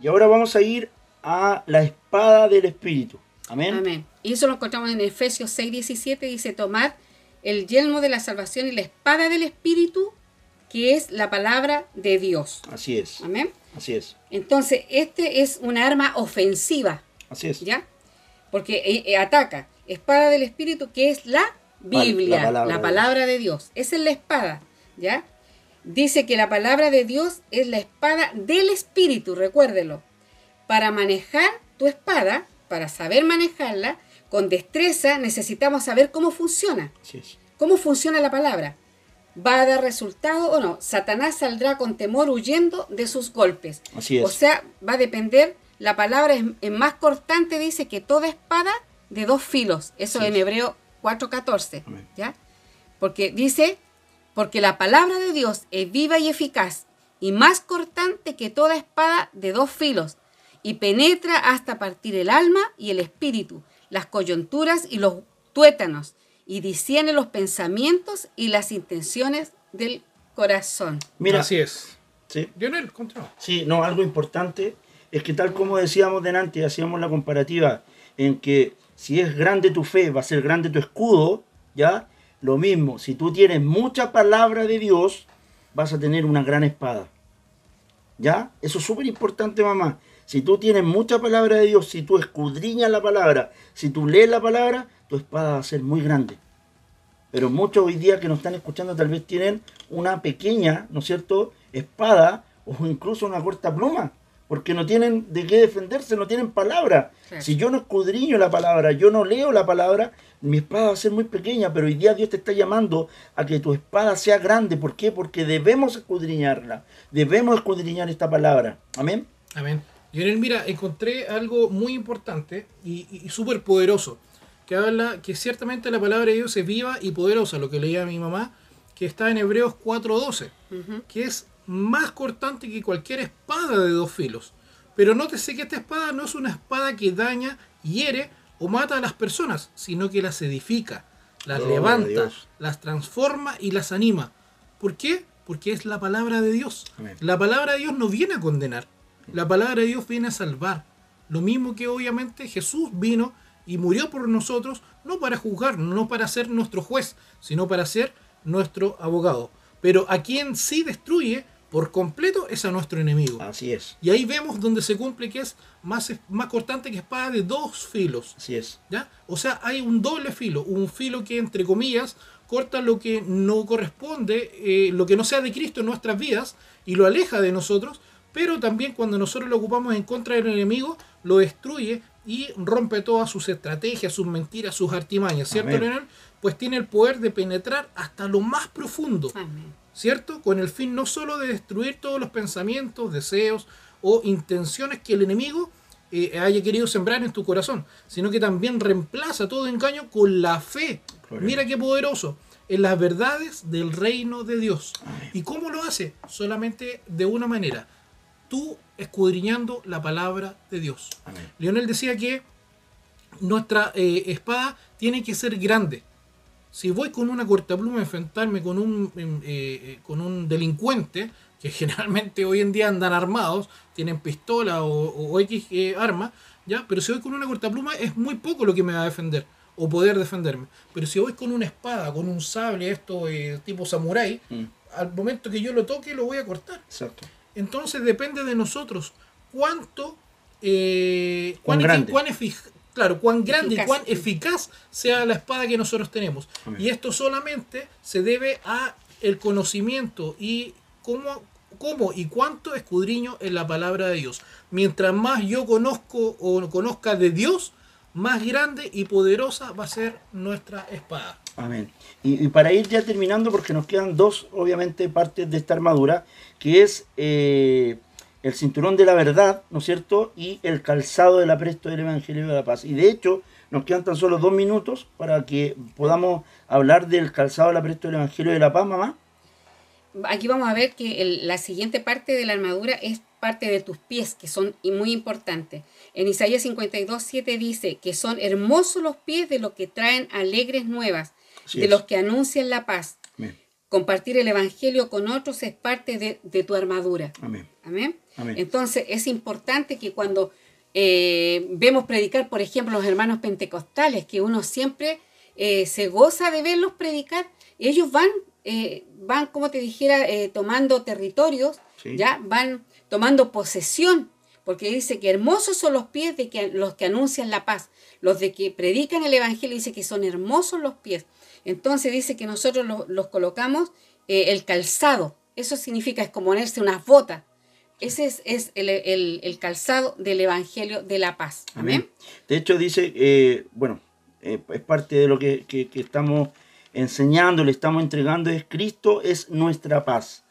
Y ahora vamos a ir a la espada del Espíritu. Amén. Amén. Y eso lo encontramos en Efesios 6, 17, dice, tomad el yelmo de la salvación y la espada del Espíritu, que es la palabra de Dios. Así es. Amén. Así es. Entonces, este es una arma ofensiva, Así es. ¿ya? Porque eh, eh, ataca. Espada del Espíritu, que es la Biblia, la la palabra de de Dios. Esa es la espada, ¿ya? Dice que la palabra de Dios es la espada del Espíritu, recuérdelo. Para manejar tu espada, para saber manejarla, con destreza necesitamos saber cómo funciona. ¿Cómo funciona la palabra? ¿Va a dar resultado o no? Satanás saldrá con temor huyendo de sus golpes. Así es. O sea, va a depender, la palabra es, es más cortante, dice que toda espada de dos filos. Eso Así en es. Hebreo 4.14. Amén. ¿Ya? Porque dice, porque la palabra de Dios es viva y eficaz y más cortante que toda espada de dos filos y penetra hasta partir el alma y el espíritu, las coyunturas y los tuétanos y discierne los pensamientos y las intenciones del corazón. Mira, Así es. sí, Lionel, continúa. sí, no, algo importante es que tal como decíamos delante, hacíamos la comparativa en que si es grande tu fe, va a ser grande tu escudo, ¿ya? Lo mismo, si tú tienes mucha palabra de Dios, vas a tener una gran espada. ¿Ya? Eso es súper importante, mamá. Si tú tienes mucha palabra de Dios, si tú escudriñas la palabra, si tú lees la palabra, tu espada va a ser muy grande. Pero muchos hoy día que nos están escuchando tal vez tienen una pequeña, ¿no es cierto?, espada o incluso una corta pluma, porque no tienen de qué defenderse, no tienen palabra. Si yo no escudriño la palabra, yo no leo la palabra, mi espada va a ser muy pequeña, pero hoy día Dios te está llamando a que tu espada sea grande. ¿Por qué? Porque debemos escudriñarla, debemos escudriñar esta palabra. Amén. Amén. Lionel, mira, encontré algo muy importante y, y, y súper poderoso, que habla que ciertamente la palabra de Dios es viva y poderosa, lo que leía mi mamá, que está en Hebreos 4.12, que es más cortante que cualquier espada de dos filos. Pero nótese que esta espada no es una espada que daña, hiere o mata a las personas, sino que las edifica, las a levanta, Dios. las transforma y las anima. ¿Por qué? Porque es la palabra de Dios. Amén. La palabra de Dios no viene a condenar. La palabra de Dios viene a salvar. Lo mismo que obviamente Jesús vino y murió por nosotros, no para juzgar, no para ser nuestro juez, sino para ser nuestro abogado. Pero a quien sí destruye, por completo es a nuestro enemigo. Así es, Y ahí vemos donde se cumple que es más, más cortante que espada de dos filos. así es. ¿ya? O sea, hay un doble filo, un filo que entre comillas corta lo que no corresponde, eh, lo que no sea de Cristo en nuestras vidas y lo aleja de nosotros, pero también cuando nosotros lo ocupamos en contra del enemigo, lo destruye y rompe todas sus estrategias, sus mentiras, sus artimañas, ¿cierto, Amén. Leonel? Pues tiene el poder de penetrar hasta lo más profundo. Amén. ¿Cierto? Con el fin no solo de destruir todos los pensamientos, deseos o intenciones que el enemigo eh, haya querido sembrar en tu corazón, sino que también reemplaza todo engaño con la fe. Gloria. Mira qué poderoso. En las verdades del reino de Dios. ¿Y cómo lo hace? Solamente de una manera. Tú escudriñando la palabra de Dios. Amén. Leonel decía que nuestra eh, espada tiene que ser grande. Si voy con una cortapluma a enfrentarme con un, em, eh, eh, con un delincuente, que generalmente hoy en día andan armados, tienen pistola o, o X eh, arma, ¿ya? pero si voy con una cortapluma es muy poco lo que me va a defender o poder defenderme. Pero si voy con una espada, con un sable, esto eh, tipo samurái, Mm, al momento que yo lo toque lo voy a cortar. Exacto. Entonces depende de nosotros cuánto, eh, Cuán cuán, grande. cuán efic- claro, cuán grande Eficaz. y cuán eficaz sea la espada que nosotros tenemos. Y esto solamente se debe a el conocimiento y cómo, cómo y cuánto escudriño en la palabra de Dios. Mientras más yo conozco o conozca de Dios, más grande y poderosa va a ser nuestra espada. Amén. Y, y para ir ya terminando, porque nos quedan dos, obviamente, partes de esta armadura, que es eh, el cinturón de la verdad, ¿no es cierto? Y el calzado del apresto del Evangelio de la Paz. Y de hecho, nos quedan tan solo dos minutos para que podamos hablar del calzado del apresto del Evangelio de la Paz, mamá. Aquí vamos a ver que el- la siguiente parte de la armadura es parte de tus pies, que son muy importantes. En Isaías 52, 7 dice que son hermosos los pies de los que traen alegres nuevas, Así de es. los que anuncian la paz. Amén. Compartir el Evangelio con otros es parte de, de tu armadura. Amén. Amén. Amén. Entonces es importante que cuando eh, vemos predicar, por ejemplo, los hermanos pentecostales, que uno siempre eh, se goza de verlos predicar, ellos van, eh, van como te dijera, tomando territorios, Sí. ya van tomando posesión, porque dice que hermosos son los pies de que, los que anuncian la paz, los de que predican el Evangelio, dice que son hermosos los pies. Entonces dice que nosotros los, los colocamos el calzado, eso significa es como ponerse unas botas. Ese es, es el, el- el calzado del Evangelio de la paz. Amén. De hecho, dice, eh, bueno, eh, es parte de lo que, que- que estamos enseñando, le estamos entregando, es Cristo es nuestra paz.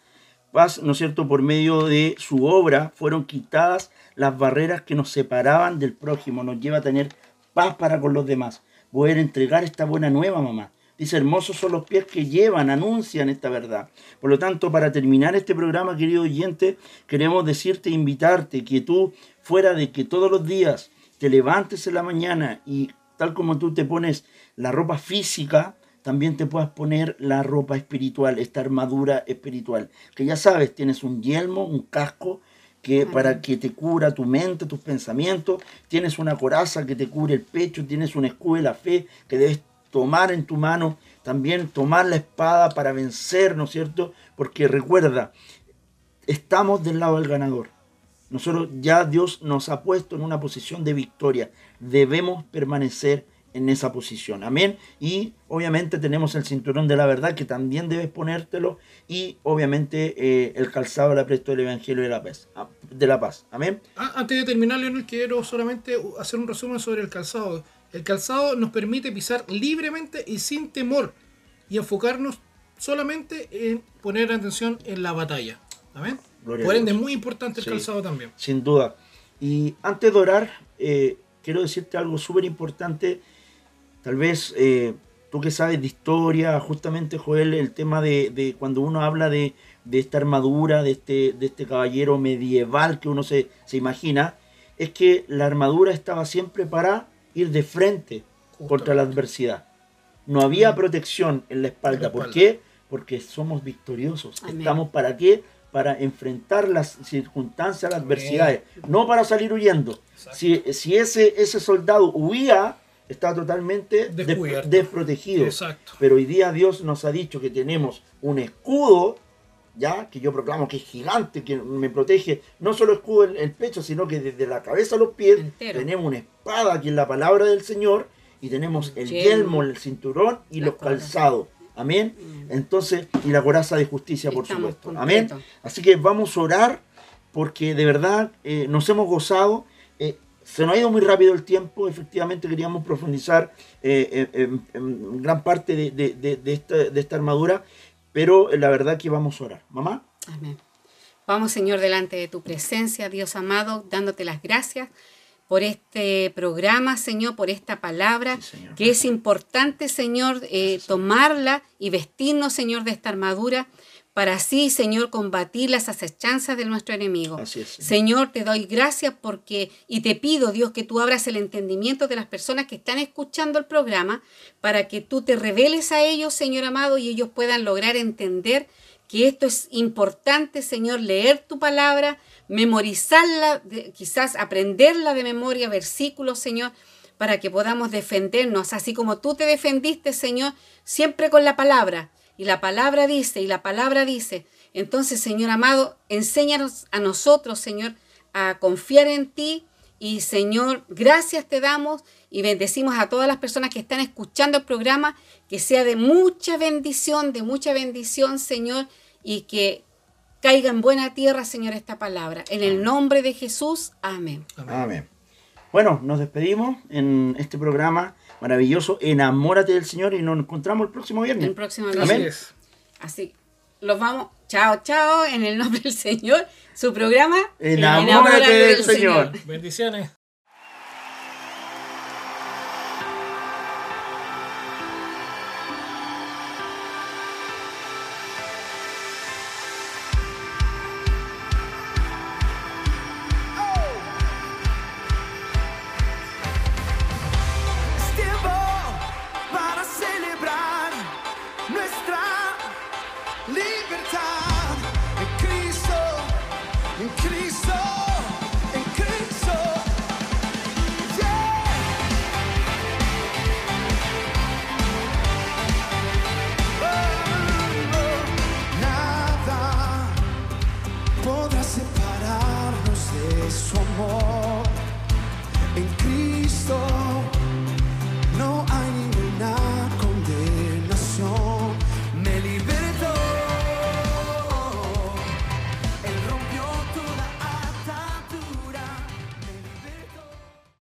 Paz, ¿no es cierto? Por medio de su obra fueron quitadas las barreras que nos separaban del prójimo, nos lleva a tener paz para con los demás, poder entregar esta buena nueva, mamá. Dice, hermosos son los pies que llevan, anuncian esta verdad. Por lo tanto, para terminar este programa, querido oyente, queremos decirte, invitarte, que tú, fuera de que todos los días te levantes en la mañana y tal como tú te pones la ropa física, también te puedas poner la ropa espiritual, esta armadura espiritual. Que ya sabes, tienes un yelmo, un casco, que para que te cubra tu mente, tus pensamientos, tienes una coraza que te cubre el pecho, tienes un escudo de la fe que debes tomar en tu mano, también tomar la espada para vencer, ¿no es cierto? Porque recuerda, estamos del lado del ganador. Nosotros ya Dios nos ha puesto en una posición de victoria. Debemos permanecer en esa posición. Amén. Y obviamente tenemos el cinturón de la verdad que también debes ponértelo. Y obviamente eh, el calzado del apresto del Evangelio de la paz. ah, De la paz. Amén. Ah, Antes de terminar, Leonel, quiero solamente hacer un resumen sobre el calzado. El calzado nos permite pisar libremente y sin temor y enfocarnos solamente en poner atención en la batalla. ¿Amén? Por ende, es muy importante el Sí. calzado también. Sin duda. Y antes de orar, eh, quiero decirte algo súper importante. Tal vez eh, tú que sabes de historia, justamente Joel, el tema de, de cuando uno habla de, de esta armadura, de este, de este caballero medieval que uno se, se imagina, es que la armadura estaba siempre para ir de frente contra la adversidad. No había protección en la espalda. En la ¿Por qué? Porque somos victoriosos. Amén. ¿Estamos para qué? Para enfrentar las circunstancias, las Amén. adversidades, no para salir huyendo. Exacto. Si, si ese, ese soldado huía, estaba totalmente des- desprotegido. Exacto. Pero hoy día Dios nos ha dicho que tenemos un escudo ya que yo proclamo que es gigante, que me protege no solo escudo en el pecho, sino que desde la cabeza a los pies Entero. tenemos una espada que es la palabra del Señor y tenemos el Yelmo. yelmo, el cinturón y los calzados. Amén. Entonces, y la coraza de justicia, por Estamos supuesto. Amén. Así que vamos a orar porque de verdad eh, nos hemos gozado. Eh, se nos ha ido muy rápido el tiempo, efectivamente queríamos profundizar eh, en, en gran parte de, de- de- de esta, de esta armadura, pero eh, la verdad que vamos a orar. Mamá, Amén. Vamos, Señor, delante de tu presencia, Dios amado, dándote las gracias por este programa, Señor, por esta palabra, Sí, Señor. que es importante, Señor, eh, tomarla y vestirnos, Señor, de esta armadura, para así, Señor, combatir las acechanzas de nuestro enemigo. Así es, Señor. Señor, te doy gracias porque, y te pido, Dios, que tú abras el entendimiento de las personas que están escuchando el programa, para que tú te reveles a ellos, Señor amado, y ellos puedan lograr entender que esto es importante, Señor, leer tu palabra, memorizarla, quizás aprenderla de memoria, versículos, Señor, para que podamos defendernos, así como tú te defendiste, Señor, siempre con la palabra. Y la palabra dice, y la palabra dice. Entonces, Señor amado, enséñanos a nosotros, Señor, a confiar en ti. Y Señor, gracias te damos y bendecimos a todas las personas que están escuchando el programa, que sea de mucha bendición, de mucha bendición, Señor, y que caiga en buena tierra, Señor, esta palabra. En el nombre de Jesús, amén. Amén. Bueno, nos despedimos en este programa maravilloso. Enamórate del Señor y nos encontramos el próximo viernes. El próximo Así Amén. Así, los vamos. Chao, chao, en el nombre del Señor. Su programa. Enamórate del Señor. Bendiciones.